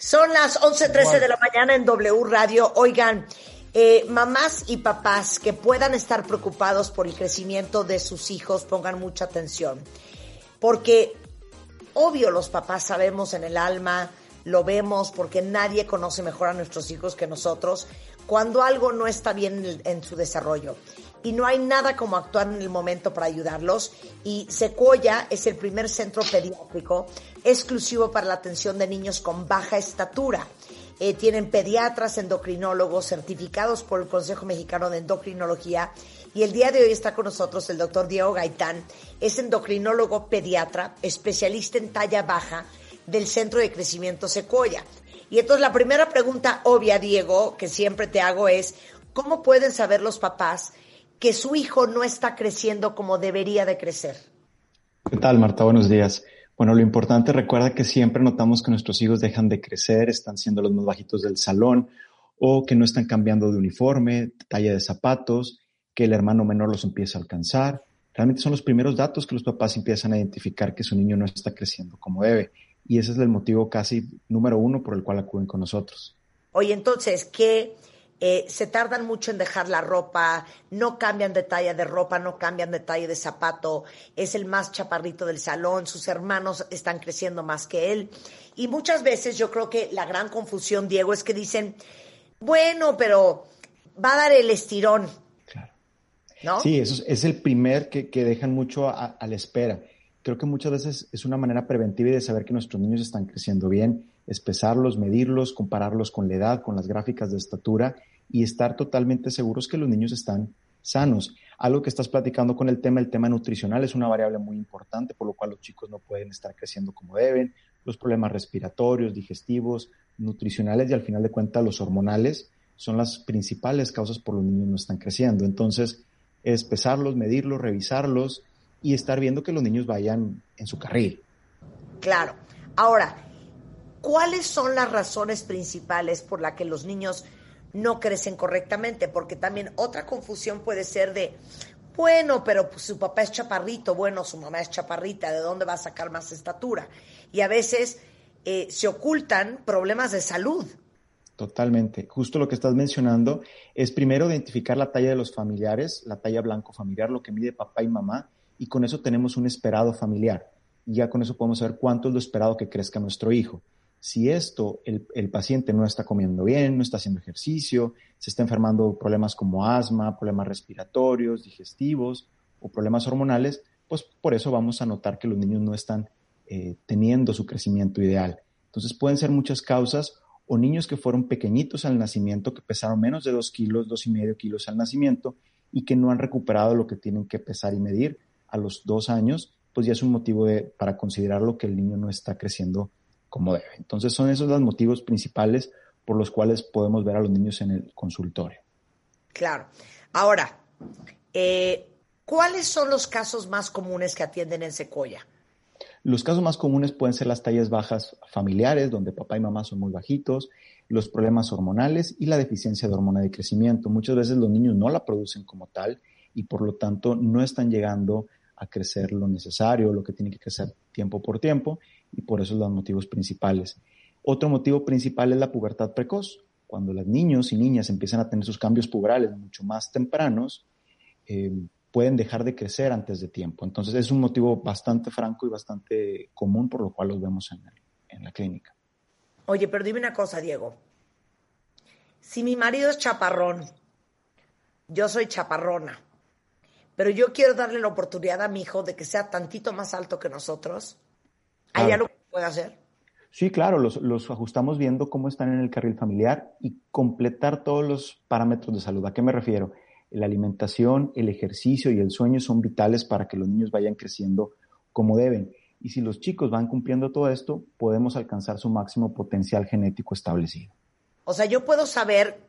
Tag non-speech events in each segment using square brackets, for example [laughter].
Son las 11:13 de la mañana en W Radio. Oigan, eh, mamás y papás que puedan estar preocupados por el crecimiento de sus hijos, pongan mucha atención. Porque, obvio, los papás sabemos en el alma, lo vemos, porque nadie conoce mejor a nuestros hijos que nosotros, cuando algo no está bien en, en su desarrollo y no hay nada como actuar en el momento para ayudarlos. Y Sequoia es el primer centro pediátrico exclusivo para la atención de niños con baja estatura. Eh, tienen pediatras, endocrinólogos certificados por el Consejo Mexicano de Endocrinología. Y el día de hoy está con nosotros el doctor Diego Gaitán. Es endocrinólogo pediatra, especialista en talla baja del Centro de Crecimiento Sequoia. Y entonces la primera pregunta obvia, Diego, que siempre te hago es, ¿cómo pueden saber los papás que su hijo no está creciendo como debería de crecer? ¿Qué tal, Marta? Buenos días. Bueno, lo importante, recuerda que siempre notamos que nuestros hijos dejan de crecer, están siendo los más bajitos del salón o que no están cambiando de uniforme, talla de zapatos, que el hermano menor los empieza a alcanzar. Realmente son los primeros datos que los papás empiezan a identificar que su niño no está creciendo como debe. Y ese es el motivo casi número uno por el cual acuden con nosotros. Oye, entonces, ¿qué, eh, se tardan mucho en dejar la ropa, no cambian de talla de ropa, no cambian de talla de zapato, es el más chaparrito del salón, sus hermanos están creciendo más que él. Y muchas veces yo creo que la gran confusión, Diego, es que dicen, bueno, pero va a dar el estirón. Claro. ¿No? Sí, eso es, el primer que, dejan mucho a, a la espera. Creo que muchas veces es una manera preventiva y de saber que nuestros niños están creciendo bien, es pesarlos, medirlos, compararlos con la edad, con las gráficas de estatura y estar totalmente seguros que los niños están sanos. Algo que estás platicando con el tema, el tema nutricional es una variable muy importante, por lo cual los chicos no pueden estar creciendo como deben, los problemas respiratorios, digestivos, nutricionales y al final de cuentas los hormonales son las principales causas por los niños no están creciendo. Entonces, es pesarlos, medirlos, revisarlos y estar viendo que los niños vayan en su carril. Claro. Ahora, ¿cuáles son las razones principales por las que los niños no crecen correctamente, porque también otra confusión puede ser de, bueno, pero pues, su papá es chaparrito, bueno, su mamá es chaparrita, ¿de dónde va a sacar más estatura? Y a veces eh, se ocultan problemas de salud. Totalmente. Justo lo que estás mencionando es primero identificar la talla de los familiares, la talla blanco familiar, lo que mide papá y mamá, y con eso tenemos un esperado familiar. Y ya con eso podemos saber cuánto es lo esperado que crezca nuestro hijo. Si esto, el, paciente no está comiendo bien, no está haciendo ejercicio, se está enfermando problemas como asma, problemas respiratorios, digestivos o problemas hormonales, pues por eso vamos a notar que los niños no están eh, teniendo su crecimiento ideal. Entonces pueden ser muchas causas o niños que fueron pequeñitos al nacimiento, que pesaron menos de dos kilos, dos y medio kilos al nacimiento y que no han recuperado lo que tienen que pesar y medir a los dos años, pues ya es un motivo de, para considerarlo que el niño no está creciendo como debe. Entonces son esos los motivos principales por los cuales podemos ver a los niños en el consultorio. Claro. Ahora, eh, ¿cuáles son los casos más comunes que atienden en Secoya? Los casos más comunes pueden ser las tallas bajas familiares, donde papá y mamá son muy bajitos, los problemas hormonales y la deficiencia de hormona de crecimiento. Muchas veces los niños no la producen como tal y por lo tanto no están llegando a crecer lo necesario, lo que tiene que crecer tiempo por tiempo y por eso los motivos principales. Otro motivo principal es la pubertad precoz. Cuando los niños y niñas empiezan a tener sus cambios puberales mucho más tempranos, eh, pueden dejar de crecer antes de tiempo. Entonces es un motivo bastante franco y bastante común por lo cual los vemos en, en la clínica. Oye, pero dime una cosa, Diego. Si mi marido es chaparrón, yo soy chaparrona, pero yo quiero darle la oportunidad a mi hijo de que sea tantito más alto que nosotros, ¿Hay algo que puede hacer? Sí, claro, los, ajustamos viendo cómo están en el carril familiar y completar todos los parámetros de salud. ¿A qué me refiero? La alimentación, el ejercicio y el sueño son vitales para que los niños vayan creciendo como deben. Y si los chicos van cumpliendo todo esto, podemos alcanzar su máximo potencial genético establecido. O sea, yo puedo saber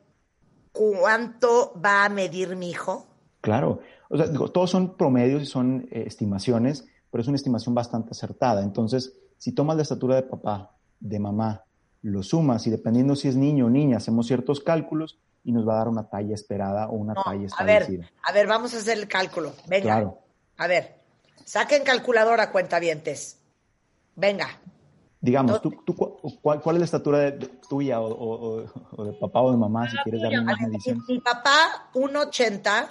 cuánto va a medir mi hijo. Claro, o sea, todos son promedios y son eh, estimaciones pero es una estimación bastante acertada. Entonces, si tomas la estatura de papá, de mamá, lo sumas y dependiendo si es niño o niña, hacemos ciertos cálculos y nos va a dar una talla esperada o una talla establecida. A ver, a ver, vamos a hacer el cálculo. Venga. Claro. A ver, saquen calculadora, cuentavientes. Venga. Digamos, tú, tú, ¿cuál, ¿cuál es la estatura de, tuya o, de papá o de mamá, si quieres darme una medición? Mi, papá, 1,80.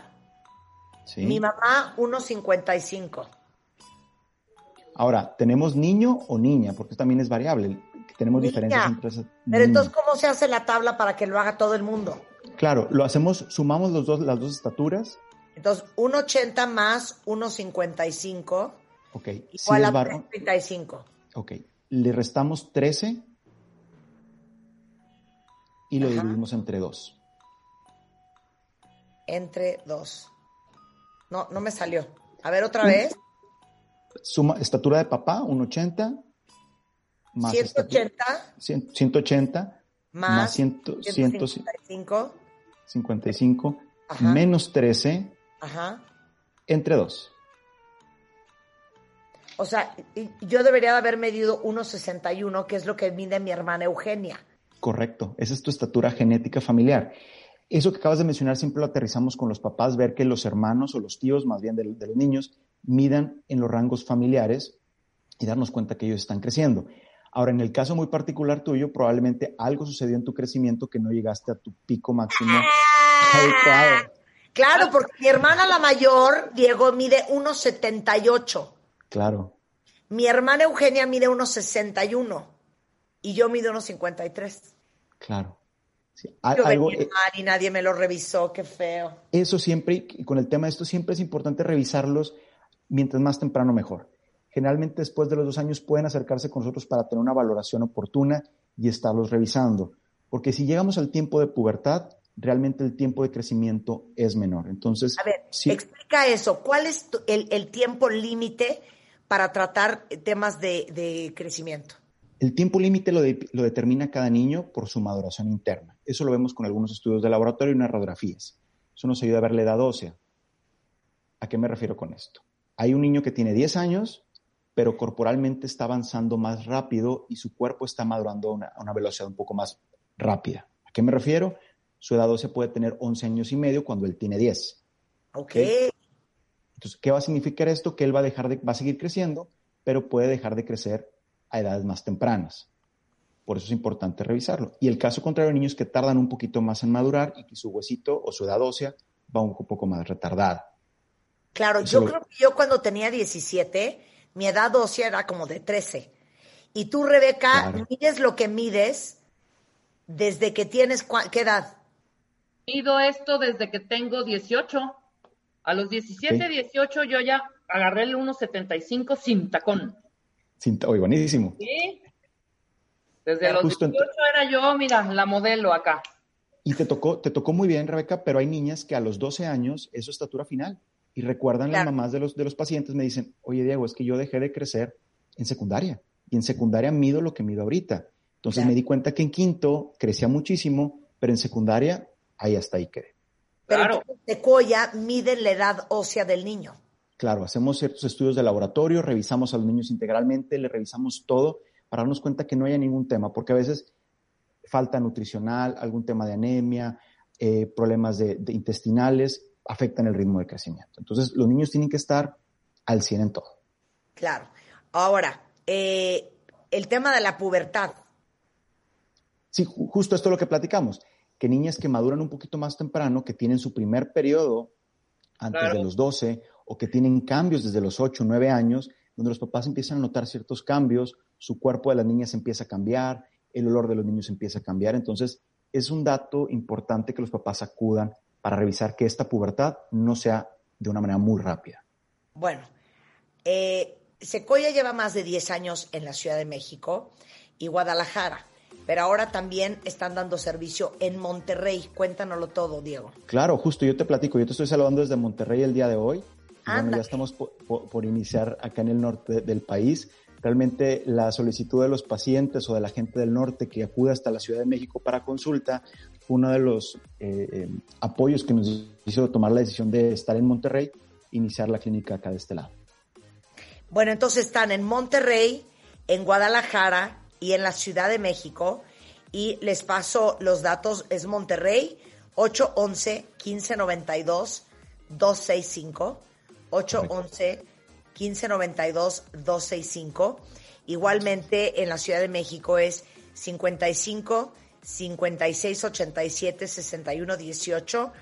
¿Sí? Mi mamá, 1,55. Ahora, ¿tenemos niño o niña? Porque también es variable. Tenemos diferencias entre esas. Pero entonces, ¿cómo se hace la tabla para que lo haga todo el mundo? Claro, lo hacemos, sumamos los dos, las dos estaturas. Entonces, 1,80 más 1,55. Ok. Igual a 35. Ok. Le restamos 13 y lo dividimos entre 2. Entre 2. No, no me salió. A ver otra vez. Suma, estatura de papá, 1,80. Más 180. 180. Más, más 155. 55. Menos 13. Ajá. Entre 2. O sea, yo debería haber medido 1,61, que es lo que mide mi hermana Eugenia. Correcto, esa es tu estatura genética familiar. Eso que acabas de mencionar siempre lo aterrizamos con los papás, ver que los hermanos o los tíos, más bien de, los niños, midan en los rangos familiares y darnos cuenta que ellos están creciendo. Ahora, en el caso muy particular tuyo, probablemente algo sucedió en tu crecimiento que no llegaste a tu pico máximo. Claro, porque mi hermana la mayor, Diego, mide 1,78. Claro. Mi hermana Eugenia mide unos 61 y yo mido unos 53. Claro. yo algo, mal y nadie me lo revisó, qué feo. Eso siempre, y con el tema de esto, siempre es importante revisarlos mientras más temprano mejor. Generalmente después de los dos años pueden acercarse con nosotros para tener una valoración oportuna y estarlos revisando. Porque si llegamos al tiempo de pubertad, realmente el tiempo de crecimiento es menor. Entonces, a ver, explica eso. ¿Cuál es el, el tiempo límite para tratar temas de, crecimiento? El tiempo límite lo, determina cada niño por su maduración interna. Eso lo vemos con algunos estudios de laboratorio y unas radiografías. Eso nos ayuda a ver la edad ósea. ¿A qué me refiero con esto? Hay un niño que tiene 10 años, pero corporalmente está avanzando más rápido y su cuerpo está madurando a una, una velocidad un poco más rápida. ¿A qué me refiero? Su edad ósea puede tener 11 años y medio cuando él tiene 10. Ok. Entonces, ¿qué va a significar esto? Que él va a, dejar de, va a seguir creciendo, pero puede dejar de crecer a edades más tempranas. Por eso es importante revisarlo. Y el caso contrario, niños que tardan un poquito más en madurar y que su huesito o su edad ósea va un poco más retardada. Claro, yo creo que yo cuando tenía 17, mi edad ósea era como de 13. Y tú, Rebeca, mides lo que mides desde que tienes, ¿qué edad? Mido esto desde que tengo 18. A los 17, 18 yo ya agarré el 1.75 sin tacón. Sin, oye, buenísimo. Sí. Desde los 18 era yo, mira, la modelo acá. Y te tocó, te tocó muy bien, Rebeca, pero hay niñas que a los 12 años es su estatura final. Y recuerdan las mamás de los, de los pacientes, me dicen, oye, Diego, es que yo dejé de crecer en secundaria. Y en secundaria mido lo que mido ahorita. Entonces me di cuenta que en quinto crecía muchísimo, pero en secundaria ahí hasta ahí quedé. Pero de Coya miden la edad ósea del niño. Claro, hacemos ciertos estudios de laboratorio, revisamos a los niños integralmente, le revisamos todo para darnos cuenta que no haya ningún tema, porque a veces falta nutricional, algún tema de anemia, eh, problemas de, intestinales, afectan el ritmo de crecimiento. Entonces, los niños tienen que estar al 100 en todo. Claro. Ahora, eh, el tema de la pubertad. Sí, justo esto es lo que platicamos que niñas que maduran un poquito más temprano, que tienen su primer periodo antes de los 12 o que tienen cambios desde los 8 o 9 años, donde los papás empiezan a notar ciertos cambios, su cuerpo de las niñas empieza a cambiar, el olor de los niños empieza a cambiar. Entonces, es un dato importante que los papás acudan para revisar que esta pubertad no sea de una manera muy rápida. Bueno, eh, Secoya lleva más de 10 años en la Ciudad de México y Guadalajara pero ahora también están dando servicio en Monterrey. Cuéntanoslo todo, Diego. Claro, justo, yo te platico, yo te estoy saludando desde Monterrey el día de hoy. Bueno, ya estamos por, iniciar acá en el norte del país. Realmente la solicitud de los pacientes o de la gente del norte que acude hasta la Ciudad de México para consulta uno de los eh, eh, apoyos que nos hizo tomar la decisión de estar en Monterrey, iniciar la clínica acá de este lado. Bueno, entonces están en Monterrey, en Guadalajara, y en la Ciudad de México. Y les paso los datos, es Monterrey, 811-1592-265. 811-1592-265. Igualmente en la Ciudad de México es 55 56 87 61 18.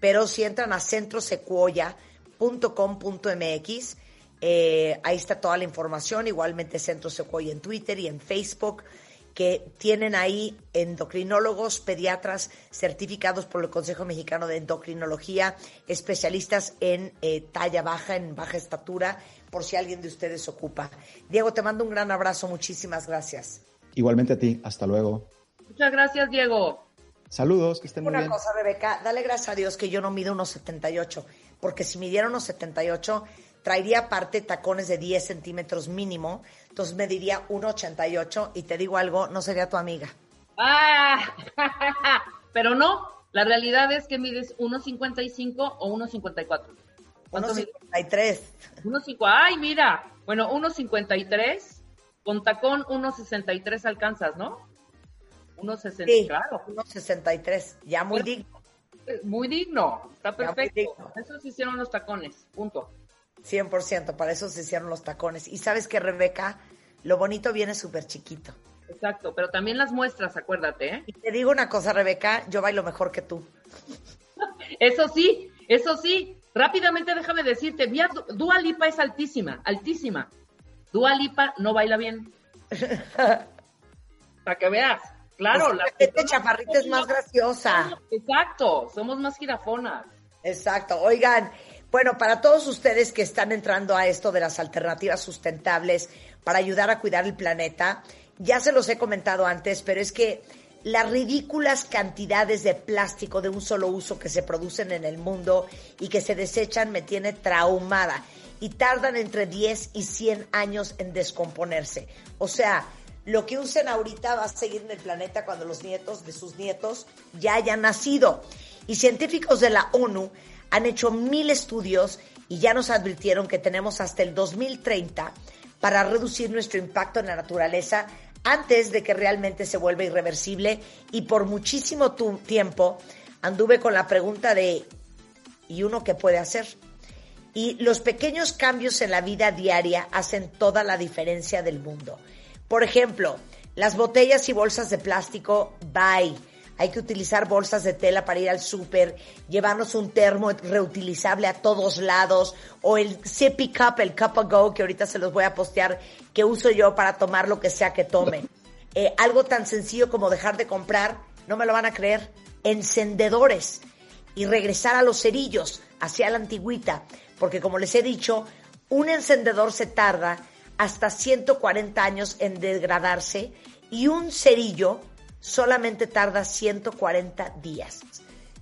Pero si entran a centrosecuoya.com.mx, eh, ahí está toda la información. Igualmente Centro Secuoya en Twitter y en Facebook que tienen ahí endocrinólogos, pediatras certificados por el Consejo Mexicano de Endocrinología, especialistas en eh, talla baja, en baja estatura, por si alguien de ustedes ocupa. Diego, te mando un gran abrazo, muchísimas gracias. Igualmente a ti, hasta luego. Muchas gracias, Diego. Saludos, que estén muy bien. Una cosa, Rebeca, dale gracias a Dios que yo no mido unos 78, porque si midiera unos 78, traería aparte tacones de 10 centímetros mínimo, entonces me diría 1,88 y te digo algo, no sería tu amiga. Ah, [laughs] pero no, la realidad es que mides 1,55 o 1,54. 1,53. 1,5, ay, mira, bueno, 1,53, con tacón 1,63 alcanzas, ¿no? 1,60, sí, claro. 1,63, ya muy digno. Muy digno, está perfecto. Eso se hicieron los tacones, punto. 100%, para eso se hicieron los tacones. Y sabes que, Rebeca, lo bonito viene súper chiquito. Exacto, pero también las muestras, acuérdate. ¿eh? Y te digo una cosa, Rebeca, yo bailo mejor que tú. [laughs] eso sí, eso sí. Rápidamente déjame decirte, Dua Lipa es altísima, altísima. Dua Lipa no baila bien. [laughs] Para que veas. Claro, la gente chaparrita es más graciosa. Exacto, somos más girafonas. Exacto. Oigan, bueno, para todos ustedes que están entrando a esto de las alternativas sustentables para ayudar a cuidar el planeta, ya se los he comentado antes, pero es que las ridículas cantidades de plástico de un solo uso que se producen en el mundo y que se desechan me tiene traumada y tardan entre 10 y 100 años en descomponerse. O sea, lo que usen ahorita va a seguir en el planeta cuando los nietos de sus nietos ya hayan nacido. Y científicos de la ONU han hecho mil estudios y ya nos advirtieron que tenemos hasta el 2030 para reducir nuestro impacto en la naturaleza antes de que realmente se vuelva irreversible y por muchísimo tiempo anduve con la pregunta de ¿y uno qué puede hacer? Y los pequeños cambios en la vida diaria hacen toda la diferencia del mundo. Por ejemplo, las botellas y bolsas de plástico, bye hay que utilizar bolsas de tela para ir al súper, llevarnos un termo reutilizable a todos lados, o el Sippy Cup, el Cup of Go, que ahorita se los voy a postear, que uso yo para tomar lo que sea que tome. [laughs] Eh, algo tan sencillo como dejar de comprar, no me lo van a creer, encendedores y regresar a los cerillos, hacia la antigüita, porque como les he dicho, un encendedor se tarda hasta 140 años en degradarse y un cerillo solamente tarda 140 días.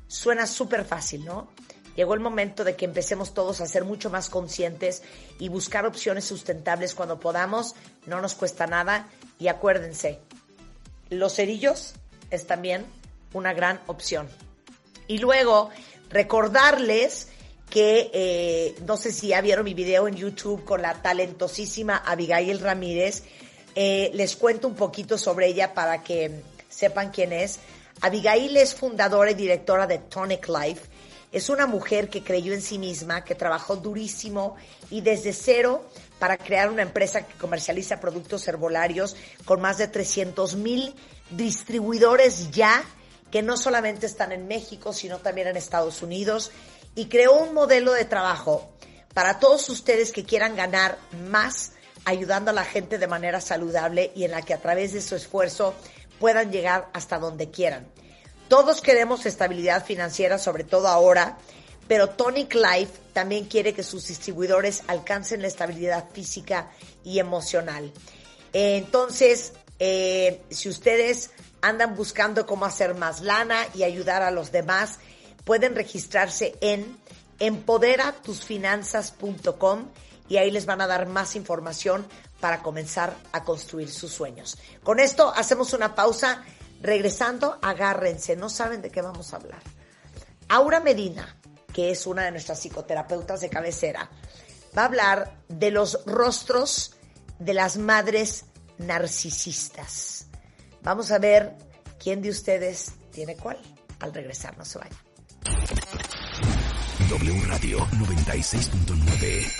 Suena súper fácil, ¿no? Llegó el momento de que empecemos todos a ser mucho más conscientes y buscar opciones sustentables cuando podamos. No nos cuesta nada. Y acuérdense, los cerillos es también una gran opción. Y luego, recordarles que, eh, no sé si ya vieron mi video en YouTube con la talentosísima Abigail Ramírez. Eh, les cuento un poquito sobre ella para que sepan quién es. Abigail es fundadora y directora de Tonic Life. Es una mujer que creyó en sí misma, que trabajó durísimo y desde cero para crear una empresa que comercializa productos herbolarios con más de 300 mil distribuidores ya, que no solamente están en México, sino también en Estados Unidos. Y creó un modelo de trabajo para todos ustedes que quieran ganar más ayudando a la gente de manera saludable y en la que a través de su esfuerzo puedan llegar hasta donde quieran. Todos queremos estabilidad financiera, sobre todo ahora, pero Tonic Life también quiere que sus distribuidores alcancen la estabilidad física y emocional. Entonces, eh, si ustedes andan buscando cómo hacer más lana y ayudar a los demás, pueden registrarse en empoderatusfinanzas.com y ahí les van a dar más información para comenzar a construir sus sueños. Con esto hacemos una pausa. Regresando, agárrense, no saben de qué vamos a hablar. Aura Medina, que es una de nuestras psicoterapeutas de cabecera, va a hablar de los rostros de las madres narcisistas. Vamos a ver quién de ustedes tiene cuál. Al regresar, no se vayan. W Radio 96.9